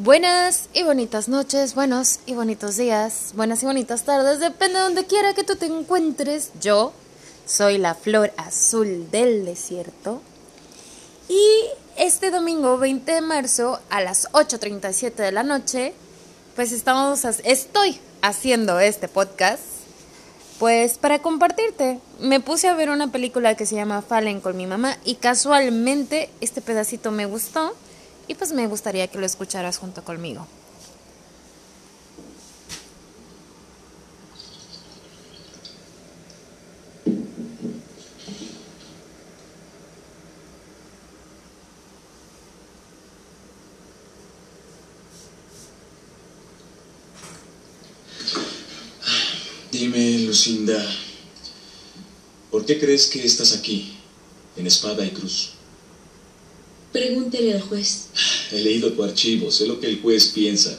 Buenas y bonitas noches, buenos y bonitos días, buenas y bonitas tardes, depende de donde quiera que tú te encuentres. Yo soy la flor azul del desierto. Y este domingo 20 de marzo a las 8.37 de la noche, pues estamos, estoy haciendo este podcast, pues para compartirte. Me puse a ver una película que se llama Fallen con mi mamá y casualmente este pedacito me gustó y pues me gustaría que lo escucharas junto conmigo. Dime, Lucinda, ¿por qué crees que estás aquí, en espada y cruz? Pregúntele al juez. He leído tu archivo, sé lo que el juez piensa.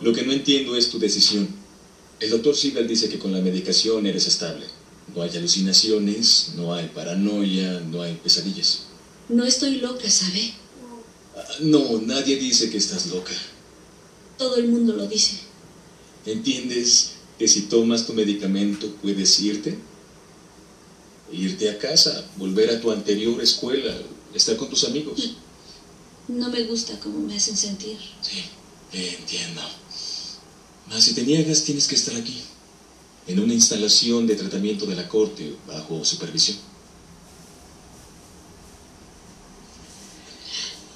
Lo que no entiendo es tu decisión. El doctor Sigal dice que con la medicación eres estable. No hay alucinaciones, no hay paranoia, no hay pesadillas. No estoy loca, ¿sabe? Ah, no, nadie dice que estás loca. Todo el mundo lo dice. ¿Entiendes que si tomas tu medicamento puedes irte? Irte a casa, volver a tu anterior escuela, estar con tus amigos. No me gusta cómo me hacen sentir. Sí, entiendo. Mas si te niegas, tienes que estar aquí, en una instalación de tratamiento de la corte, bajo supervisión.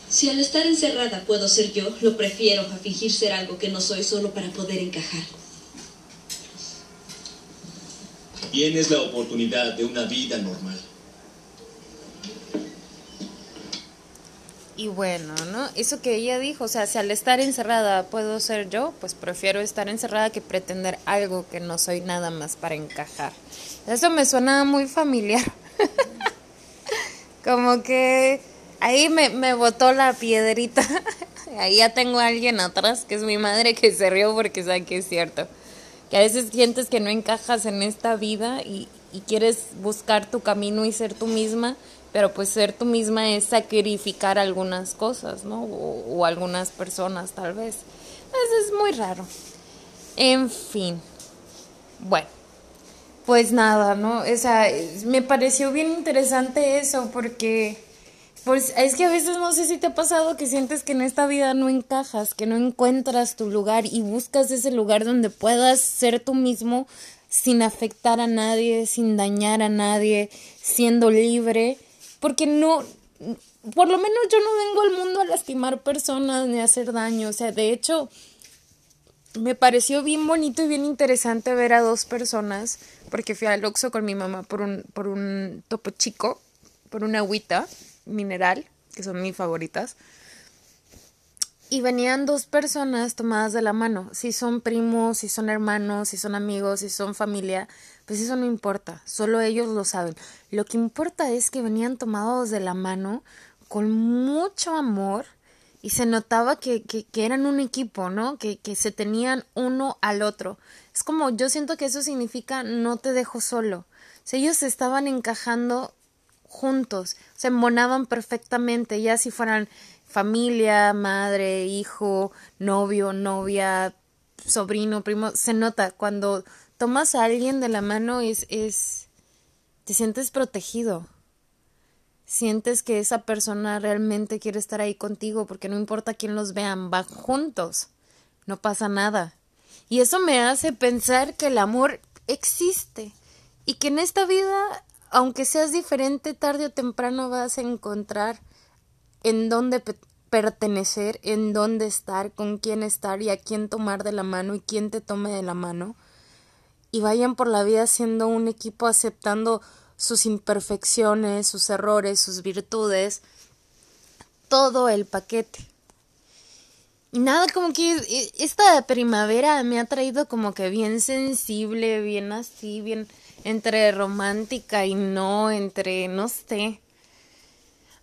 Si al estar encerrada puedo ser yo, lo prefiero a fingir ser algo que no soy solo para poder encajar. Tienes la oportunidad de una vida normal. Y bueno, ¿no? Eso que ella dijo, o sea, si al estar encerrada puedo ser yo, pues prefiero estar encerrada que pretender algo que no soy nada más para encajar. Eso me suena muy familiar. Como que ahí me, me botó la piedrita. ahí ya tengo a alguien atrás, que es mi madre, que se rió porque sabe que es cierto. Que a veces sientes que no encajas en esta vida y, y quieres buscar tu camino y ser tú misma pero pues ser tú misma es sacrificar algunas cosas, ¿no? O, algunas personas tal vez. Eso es muy raro. En fin. Bueno. Pues nada, ¿no? O sea, me pareció bien interesante eso porque pues es que a veces no sé si te ha pasado que sientes que en esta vida no encajas, que no encuentras tu lugar y buscas ese lugar donde puedas ser tú mismo sin afectar a nadie, sin dañar a nadie, siendo libre porque no, por lo menos yo no vengo al mundo a lastimar personas ni a hacer daño, o sea, de hecho, me pareció bien bonito y bien interesante ver a dos personas, porque fui al Oxxo con mi mamá por un, por un topo chico, por una agüita mineral, que son mis favoritas, y venían dos personas tomadas de la mano. Si son primos, si son hermanos, si son amigos, si son familia, pues eso no importa, solo ellos lo saben. Lo que importa es que venían tomados de la mano con mucho amor y se notaba que, que, que eran un equipo, ¿no? Que, que se tenían uno al otro. Es como, yo siento que eso significa no te dejo solo. O sea, ellos estaban encajando juntos, se monaban perfectamente, ya si fueran familia, madre, hijo, novio, novia, sobrino, primo, se nota cuando tomas a alguien de la mano es es te sientes protegido. Sientes que esa persona realmente quiere estar ahí contigo porque no importa quién los vean, van juntos. No pasa nada. Y eso me hace pensar que el amor existe y que en esta vida, aunque seas diferente, tarde o temprano vas a encontrar en dónde pertenecer, en dónde estar, con quién estar y a quién tomar de la mano y quién te tome de la mano. Y vayan por la vida siendo un equipo aceptando sus imperfecciones, sus errores, sus virtudes, todo el paquete. Y nada, como que e, esta primavera me ha traído como que bien sensible, bien así, bien entre romántica y no, entre, no sé,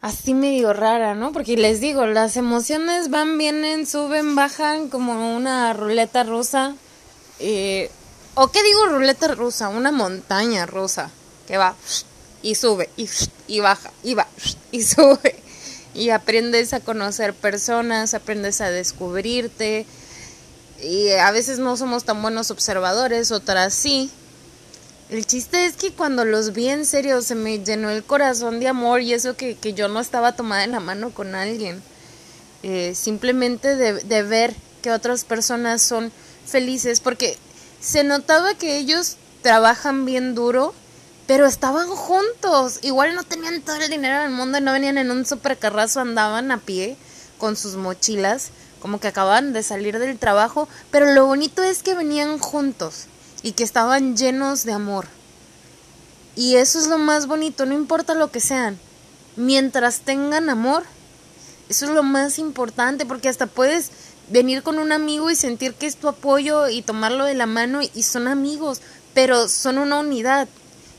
así medio rara, ¿no? Porque les digo, las emociones van, vienen, suben, bajan como una ruleta rusa. Eh, ¿O qué digo ruleta rusa? Una montaña rusa que va y sube y, y baja y va y sube. y aprendes a conocer personas, aprendes a descubrirte y a veces no somos tan buenos observadores, otras sí. El chiste es que cuando los vi en serio se me llenó el corazón de amor y eso que, que yo no estaba tomada en la mano con alguien. Eh, simplemente de, de ver que otras personas son felices porque se notaba que ellos trabajan bien duro, pero estaban juntos. Igual no tenían todo el dinero del mundo y no venían en un supercarrazo, andaban a pie con sus mochilas, como que acababan de salir del trabajo, pero lo bonito es que venían juntos y que estaban llenos de amor. Y eso es lo más bonito, no importa lo que sean. Mientras tengan amor, eso es lo más importante, porque hasta puedes venir con un amigo y sentir que es tu apoyo y tomarlo de la mano y son amigos, pero son una unidad.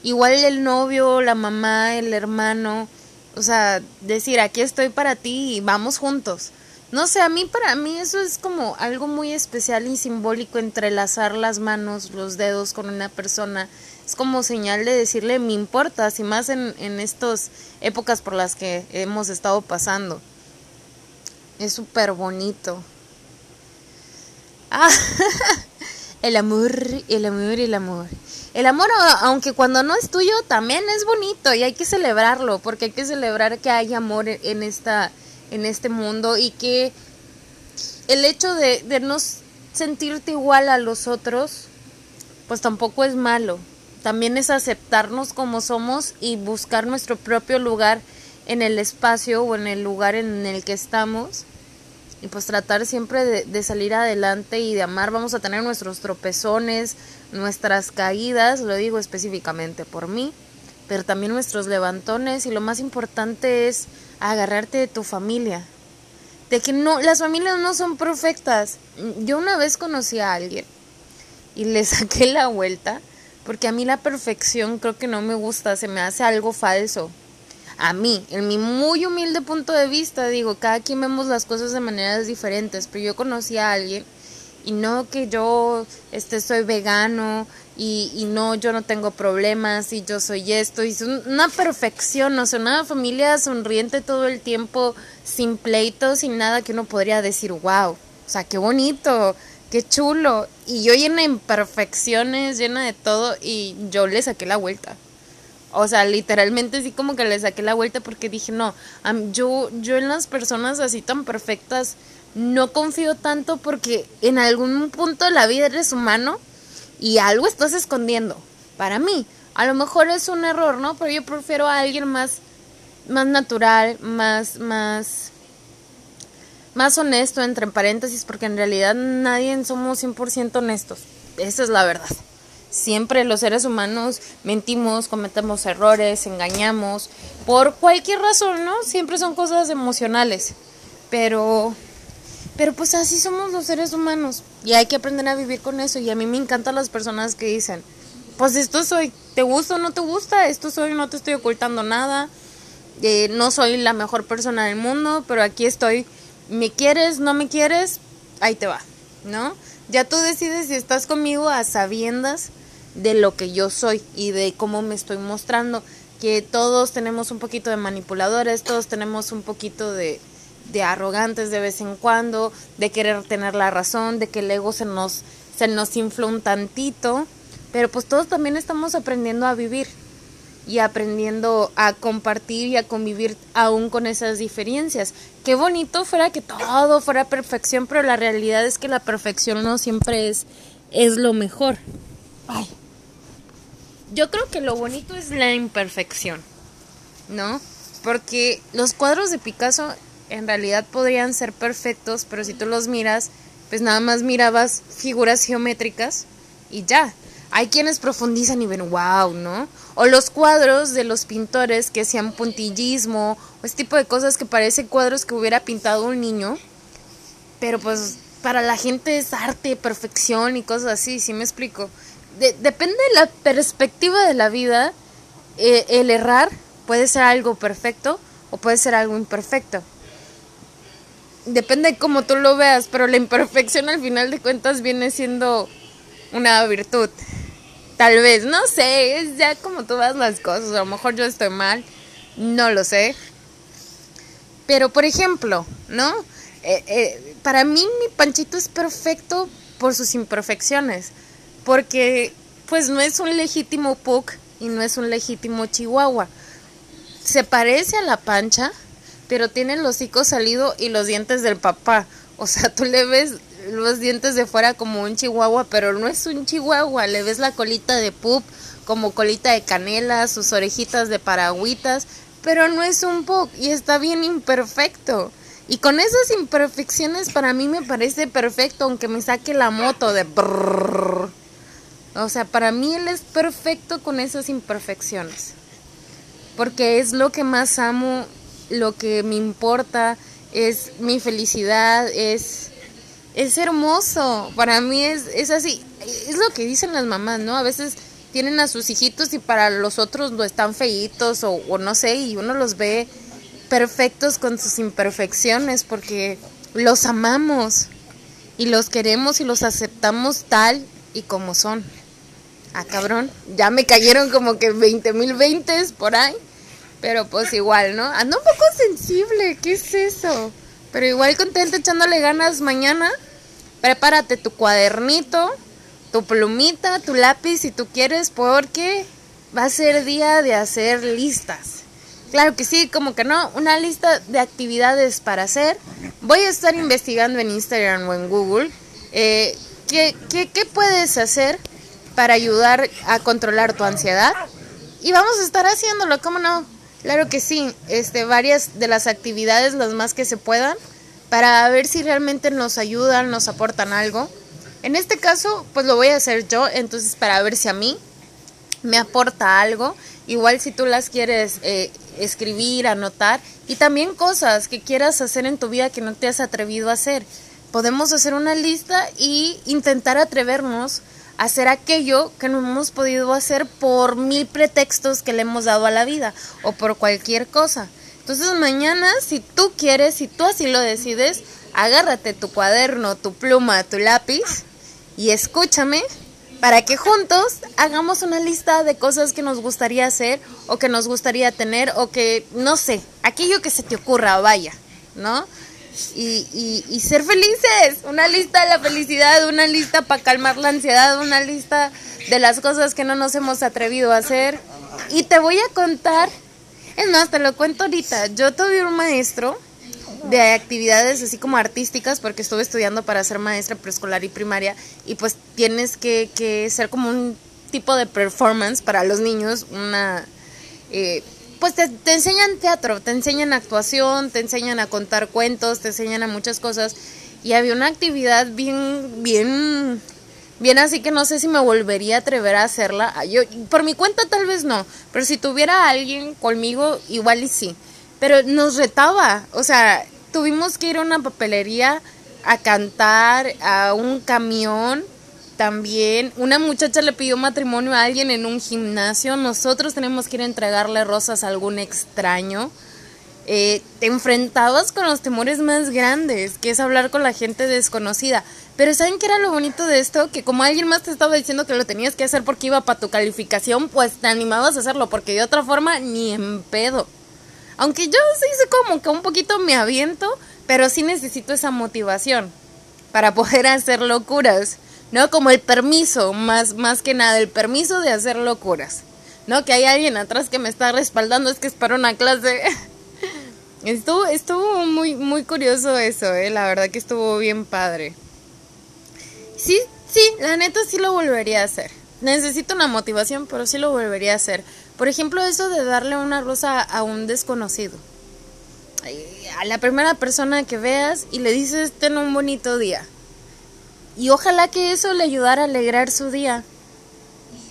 Igual el novio, la mamá, el hermano, o sea, decir, aquí estoy para ti y vamos juntos. No sé, a mí para mí eso es como algo muy especial y simbólico entrelazar las manos, los dedos con una persona. Es como señal de decirle me importas y más en, en estas épocas por las que hemos estado pasando. Es súper bonito. Ah, el amor, el amor, el amor. El amor, aunque cuando no es tuyo, también es bonito y hay que celebrarlo, porque hay que celebrar que hay amor en, esta, en este mundo y que el hecho de, de no sentirte igual a los otros, pues tampoco es malo. También es aceptarnos como somos y buscar nuestro propio lugar en el espacio o en el lugar en el que estamos y pues tratar siempre de, salir adelante y de amar. Vamos a tener nuestros tropezones, nuestras caídas, lo digo específicamente por mí, pero también nuestros levantones y lo más importante es agarrarte de tu familia. De que no, las familias no son perfectas. Yo una vez conocí a alguien y le saqué la vuelta porque a mí la perfección creo que no me gusta, se me hace algo falso a mí, en mi muy humilde punto de vista, digo, cada quien vemos las cosas de maneras diferentes, pero yo conocí a alguien y no que yo este soy vegano y, y no yo no tengo problemas y yo soy esto y es una perfección o sea una familia sonriente todo el tiempo sin pleitos sin nada que uno podría decir wow o sea qué bonito qué chulo y yo llena de imperfecciones llena de todo y yo le saqué la vuelta o sea, literalmente sí como que le saqué la vuelta porque dije, no, yo, yo en las personas así tan perfectas no confío tanto porque en algún punto de la vida eres humano y algo estás escondiendo. Para mí, a lo mejor es un error, ¿no? Pero yo prefiero a alguien más, más natural, más, más, más honesto, entre paréntesis, porque en realidad nadie somos 100% honestos. Esa es la verdad. Siempre los seres humanos mentimos, cometemos errores, engañamos, por cualquier razón, ¿no? Siempre son cosas emocionales. Pero, pero pues así somos los seres humanos y hay que aprender a vivir con eso. Y a mí me encantan las personas que dicen, pues esto soy, ¿te gusta o no te gusta? Esto soy, no te estoy ocultando nada. Eh, no soy la mejor persona del mundo, pero aquí estoy. ¿Me quieres? ¿No me quieres? Ahí te va, ¿no? Ya tú decides si estás conmigo a sabiendas de lo que yo soy y de cómo me estoy mostrando. Que todos tenemos un poquito de manipuladores, todos tenemos un poquito de, de arrogantes de vez en cuando, de querer tener la razón, de que el ego se nos, se nos infla un tantito. Pero pues todos también estamos aprendiendo a vivir y aprendiendo a compartir y a convivir aún con esas diferencias. Qué bonito fuera que todo fuera perfección, pero la realidad es que la perfección no siempre es, es lo mejor. Ay yo creo que lo bonito es la imperfección, ¿no? Porque los cuadros de Picasso en realidad podrían ser perfectos, pero si tú los miras, pues nada más mirabas figuras geométricas y ya. Hay quienes profundizan y ven, wow, ¿no? O los cuadros de los pintores que hacían puntillismo, o este tipo de cosas que parecen cuadros que hubiera pintado un niño, pero pues para la gente es arte, perfección y cosas así, ¿sí me explico? Depende de la perspectiva de la vida, eh, el errar puede ser algo perfecto o puede ser algo imperfecto. Depende de cómo tú lo veas, pero la imperfección al final de cuentas viene siendo una virtud. Tal vez, no sé, es ya como tú vas las cosas. A lo mejor yo estoy mal, no lo sé. Pero, por ejemplo, ¿no? Eh, eh, para mí mi Panchito es perfecto por sus imperfecciones, porque pues no es un legítimo Pug y no es un legítimo Chihuahua. Se parece a la Pancha, pero tiene el hocico salido y los dientes del papá. O sea, tú le ves los dientes de fuera como un chihuahua, pero no es un chihuahua, le ves la colita de pup como colita de canela, sus orejitas de paragüitas, pero no es un pug y está bien imperfecto. Y con esas imperfecciones para mí me parece perfecto, aunque me saque la moto de... O sea, para mí él es perfecto con esas imperfecciones. Porque es lo que más amo, lo que me importa, es mi felicidad, es, es hermoso. Para mí es, es así. Es lo que dicen las mamás, ¿no? A veces tienen a sus hijitos y para los otros no están feitos o, o no sé, y uno los ve perfectos con sus imperfecciones porque los amamos y los queremos y los aceptamos tal y como son. Ah, cabrón, ya me cayeron como que 20 mil veintes por ahí. Pero pues igual, ¿no? Ando un poco sensible, ¿qué es eso? Pero igual contenta echándole ganas mañana. Prepárate tu cuadernito, tu plumita, tu lápiz si tú quieres, porque va a ser día de hacer listas. Claro que sí, como que no, una lista de actividades para hacer. Voy a estar investigando en Instagram o en Google eh, ¿qué, qué, qué puedes hacer para ayudar a controlar tu ansiedad. Y vamos a estar haciéndolo, ¿cómo no? Claro que sí, este, varias de las actividades, las más que se puedan, para ver si realmente nos ayudan, nos aportan algo. En este caso, pues lo voy a hacer yo, entonces para ver si a mí me aporta algo. Igual si tú las quieres eh, escribir, anotar, y también cosas que quieras hacer en tu vida que no te has atrevido a hacer. Podemos hacer una lista y intentar atrevernos hacer aquello que no hemos podido hacer por mil pretextos que le hemos dado a la vida o por cualquier cosa. Entonces mañana, si tú quieres, si tú así lo decides, agárrate tu cuaderno, tu pluma, tu lápiz y escúchame para que juntos hagamos una lista de cosas que nos gustaría hacer o que nos gustaría tener o que, no sé, aquello que se te ocurra, vaya, ¿no? Y, y, ser felices. Una lista de la felicidad, una lista para calmar la ansiedad, una lista de las cosas que no nos hemos atrevido a hacer. Y te voy a contar, es más, te lo cuento ahorita. Yo tuve un maestro de actividades así como artísticas porque estuve estudiando para ser maestra preescolar y primaria y pues tienes que, que ser como un tipo de performance para los niños, una... Eh, pues te, enseñan teatro, te enseñan actuación, te enseñan a contar cuentos, te enseñan a muchas cosas. Y había una actividad bien, bien, bien así que no sé si me volvería a atrever a hacerla. Yo, por mi cuenta tal vez no, pero si tuviera alguien conmigo, igual y sí. Pero nos retaba, o sea, tuvimos que ir a una papelería a cantar, a un camión, también una muchacha le pidió matrimonio a alguien en un gimnasio. Nosotros tenemos que ir a entregarle rosas a algún extraño. Eh, te enfrentabas con los temores más grandes, que es hablar con la gente desconocida. Pero ¿saben qué era lo bonito de esto? Que como alguien más te estaba diciendo que lo tenías que hacer porque iba para tu calificación, pues te animabas a hacerlo, porque de otra forma ni en pedo. Aunque yo sí sé como que un poquito me aviento, pero sí necesito esa motivación para poder hacer locuras. ¿No? Como el permiso, más, más que nada, el permiso de hacer locuras, ¿no? Que hay alguien atrás que me está respaldando, es que es para una clase. estuvo, estuvo muy, muy curioso eso, ¿eh? La verdad que estuvo bien padre. Sí, sí, la neta sí lo volvería a hacer. Necesito una motivación, pero sí lo volvería a hacer. Por ejemplo, eso de darle una rosa a un desconocido. A la primera persona que veas y le dices, ten un bonito día y ojalá que eso le ayudara a alegrar su día.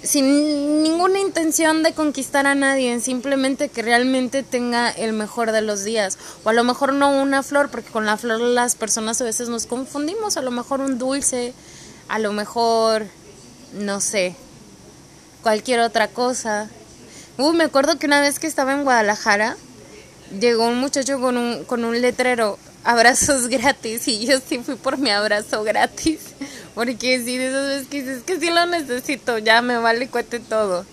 Sin ninguna intención de conquistar a nadie, simplemente que realmente tenga el mejor de los días. O a lo mejor no una flor, porque con la flor las personas a veces nos confundimos. A lo mejor un dulce, a lo mejor, no sé, cualquier otra cosa. Uh, me acuerdo que una vez que estaba en Guadalajara, llegó un muchacho con un, con un letrero abrazos gratis y yo sí fui por mi abrazo gratis porque sí de esas veces que dices que sí lo necesito ya me vale cuete todo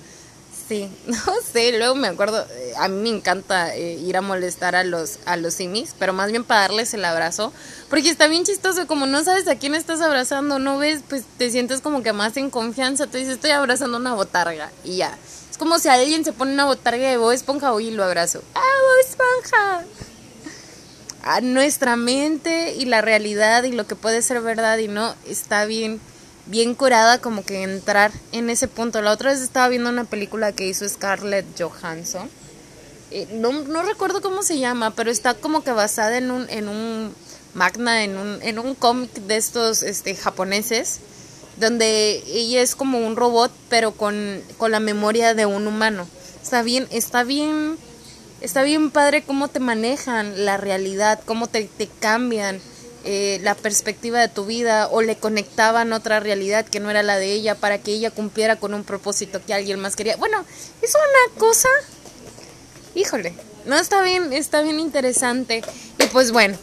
sí no sé luego me acuerdo a mí me encanta eh, ir a molestar a los, a los simis, pero más bien para darles el abrazo, porque está bien chistoso, como no sabes a quién estás abrazando, no ves, pues te sientes como que más en confianza, te dices, estoy abrazando una botarga, y ya. Es como si alguien se pone una botarga de Bob Esponja, y lo abrazo. ¡Ah, Bob Esponja! A nuestra mente y la realidad y lo que puede ser verdad y no está bien bien curada como que entrar en ese punto. La otra vez estaba viendo una película que hizo Scarlett Johansson. Eh, no, no, recuerdo cómo se llama, pero está como que basada en un, en un magna, en un, en un cómic de estos este, japoneses, donde ella es como un robot, pero con, con la memoria de un humano. Está bien, está bien, está bien padre cómo te manejan la realidad, cómo te, te cambian eh, la perspectiva de tu vida o le conectaban otra realidad que no era la de ella para que ella cumpliera con un propósito que alguien más quería. Bueno, es una cosa, híjole, no está bien, está bien interesante. Y pues bueno,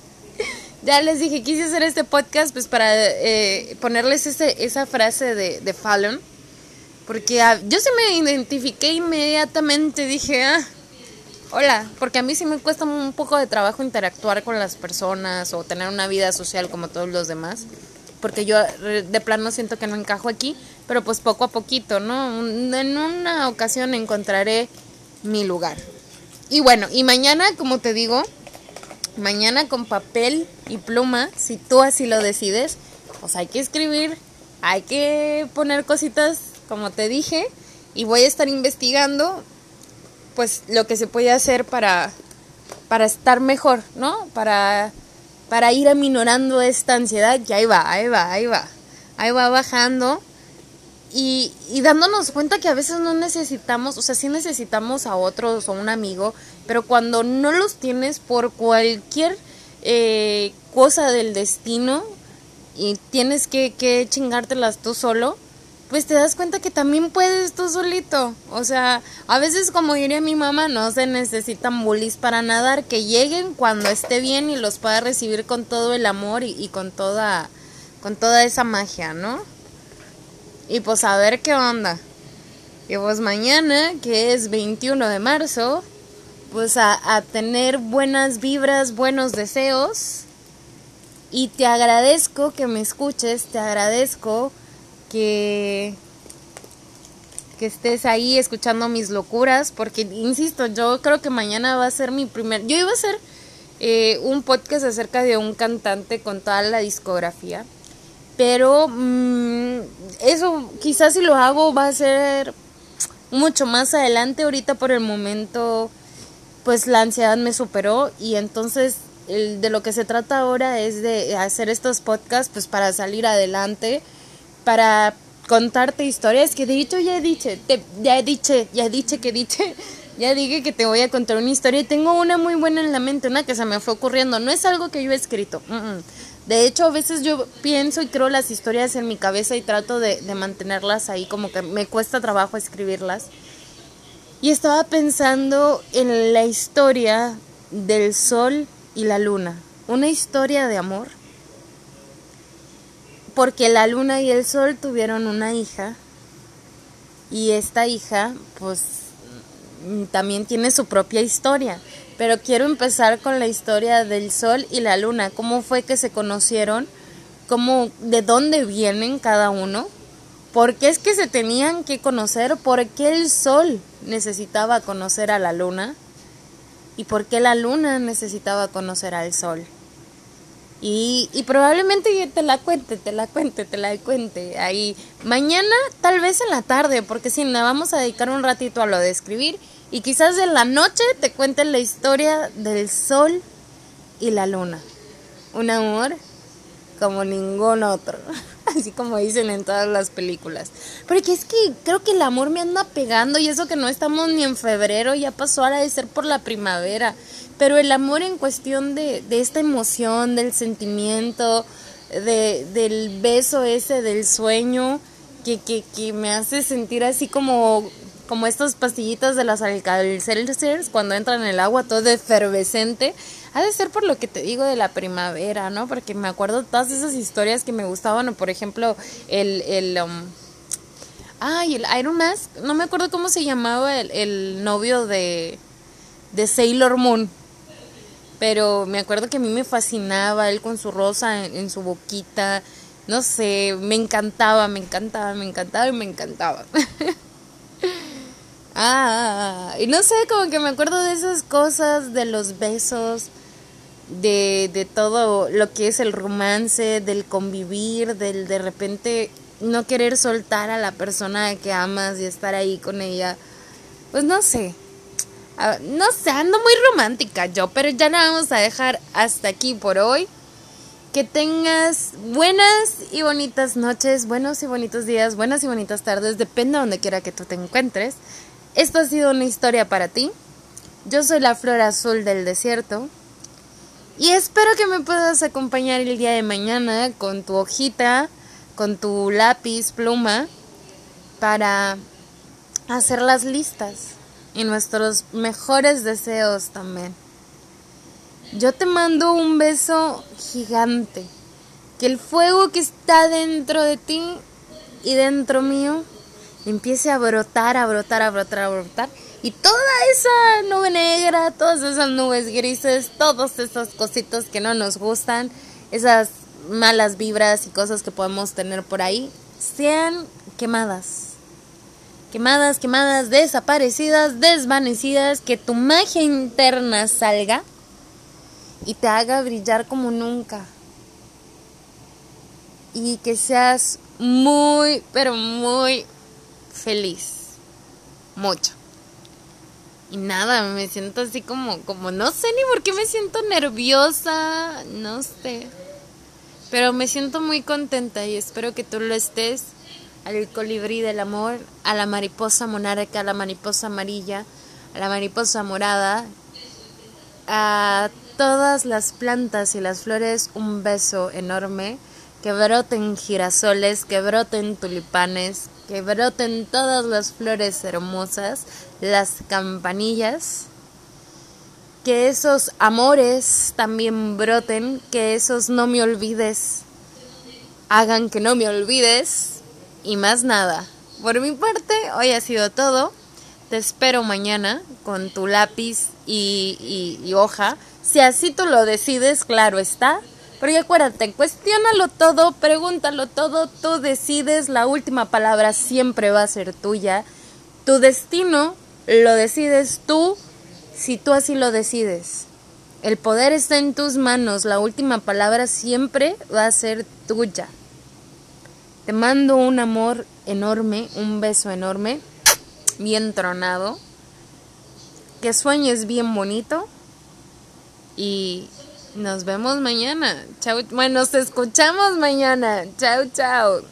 ya les dije, quise hacer este podcast pues para eh, ponerles ese, esa frase de, Fallon, porque ah, yo se me identifiqué inmediatamente, dije, ah, Hola, porque a mí sí me cuesta un poco de trabajo interactuar con las personas o tener una vida social como todos los demás, porque yo de plano siento que no encajo aquí, pero pues poco a poquito, ¿no? En una ocasión encontraré mi lugar. Y bueno, y mañana, como te digo, mañana con papel y pluma, si tú así lo decides, pues hay que escribir, hay que poner cositas, como te dije, y voy a estar investigando pues lo que se puede hacer para, para estar mejor, ¿no? Para, para ir aminorando esta ansiedad, y ahí va, ahí va, ahí va, ahí va bajando. Y, y, dándonos cuenta que a veces no necesitamos, o sea, sí necesitamos a otros o un amigo, pero cuando no los tienes por cualquier eh, cosa del destino y tienes que, que chingártelas tú solo, pues te das cuenta que también puedes tú solito. O sea, a veces como diría mi mamá, no se necesitan bullies para nadar, que lleguen cuando esté bien y los pueda recibir con todo el amor y, con toda con toda esa magia, ¿no? Y pues a ver qué onda. Y pues mañana, que es 21 de marzo, pues a, a tener buenas vibras, buenos deseos. Y te agradezco que me escuches, te agradezco que que estés ahí escuchando mis locuras, porque insisto, yo creo que mañana va a ser mi primer, yo iba a hacer eh, un podcast acerca de un cantante con toda la discografía, pero mm, eso quizás si lo hago va a ser mucho más adelante, ahorita por el momento pues la ansiedad me superó y entonces el, de lo que se trata ahora es de hacer estos podcasts pues para salir adelante para contarte historias que de hecho ya he dicho, ya he dicho, ya he dicho que dije, ya dije que te voy a contar una historia y tengo una muy buena en la mente, una que se me fue ocurriendo, no es algo que yo he escrito. De hecho, a veces yo pienso y creo las historias en mi cabeza y trato de, de mantenerlas ahí, como que me cuesta trabajo escribirlas. Y estaba pensando en la historia del sol y la luna, una historia de amor porque la luna y el sol tuvieron una hija y esta hija pues también tiene su propia historia. Pero quiero empezar con la historia del sol y la luna, cómo fue que se conocieron, cómo de dónde vienen cada uno, por qué es que se tenían que conocer, por qué el sol necesitaba conocer a la luna y por qué la luna necesitaba conocer al sol. Y, y probablemente te la cuente, te la cuente, te la cuente ahí. Mañana, tal vez en la tarde, porque si no, vamos a dedicar un ratito a lo de escribir. Y quizás en la noche te cuente la historia del sol y la luna. Un amor como ningún otro. Así como dicen en todas las películas. Porque es que creo que el amor me anda pegando y eso que no estamos ni en febrero, ya pasó ahora de ser por la primavera. Pero el amor en cuestión de, de esta emoción, del sentimiento, de, del beso ese, del sueño, que, que, que me hace sentir así como, como estas pastillitas de las alcalcelcers cuando entran en el agua todo efervescente. Ha de ser por lo que te digo de la primavera, ¿no? Porque me acuerdo todas esas historias que me gustaban, o por ejemplo, el... el um, Ay, el Iron Mask, no me acuerdo cómo se llamaba el, el novio de, de Sailor Moon. Pero me acuerdo que a mí me fascinaba él con su rosa en, en su boquita. No sé, me encantaba, me encantaba, me encantaba y me encantaba. ah, y no sé, como que me acuerdo de esas cosas, de los besos, de, de todo lo que es el romance, del convivir, del de repente no querer soltar a la persona que amas y estar ahí con ella. Pues no sé. No sé, ando muy romántica yo, pero ya la vamos a dejar hasta aquí por hoy. Que tengas buenas y bonitas noches, buenos y bonitos días, buenas y bonitas tardes, depende de donde quiera que tú te encuentres. Esto ha sido una historia para ti. Yo soy la flor azul del desierto. Y espero que me puedas acompañar el día de mañana con tu hojita, con tu lápiz, pluma, para hacer las listas y nuestros mejores deseos también. Yo te mando un beso gigante. Que el fuego que está dentro de ti y dentro mío empiece a brotar, a brotar, a brotar, a brotar. Y toda esa nube negra, todas esas nubes grises, todos esos cositos que no nos gustan, esas malas vibras y cosas que podemos tener por ahí, sean quemadas. Quemadas, quemadas, desaparecidas, desvanecidas, que tu magia interna salga y te haga brillar como nunca. Y que seas muy, pero muy feliz. Mucho. Y nada, me siento así como, como, no sé ni por qué me siento nerviosa, no sé. Pero me siento muy contenta y espero que tú lo estés. Al colibrí del amor, a la mariposa monarca, a la mariposa amarilla, a la mariposa morada, a todas las plantas y las flores un beso enorme. Que broten girasoles, que broten tulipanes, que broten todas las flores hermosas, las campanillas. Que esos amores también broten, que esos no me olvides hagan que no me olvides. Y más nada. Por mi parte, hoy ha sido todo. Te espero mañana con tu lápiz y, hoja. Si así tú lo decides, claro está. Pero acuérdate, cuestiónalo todo, pregúntalo todo, tú decides, la última palabra siempre va a ser tuya. Tu destino lo decides tú si tú así lo decides. El poder está en tus manos, la última palabra siempre va a ser tuya. Te mando un amor enorme, un beso enorme, bien tronado. Que sueñes bien bonito. Y nos vemos mañana. Chao. Bueno, nos escuchamos mañana. Chao, chao.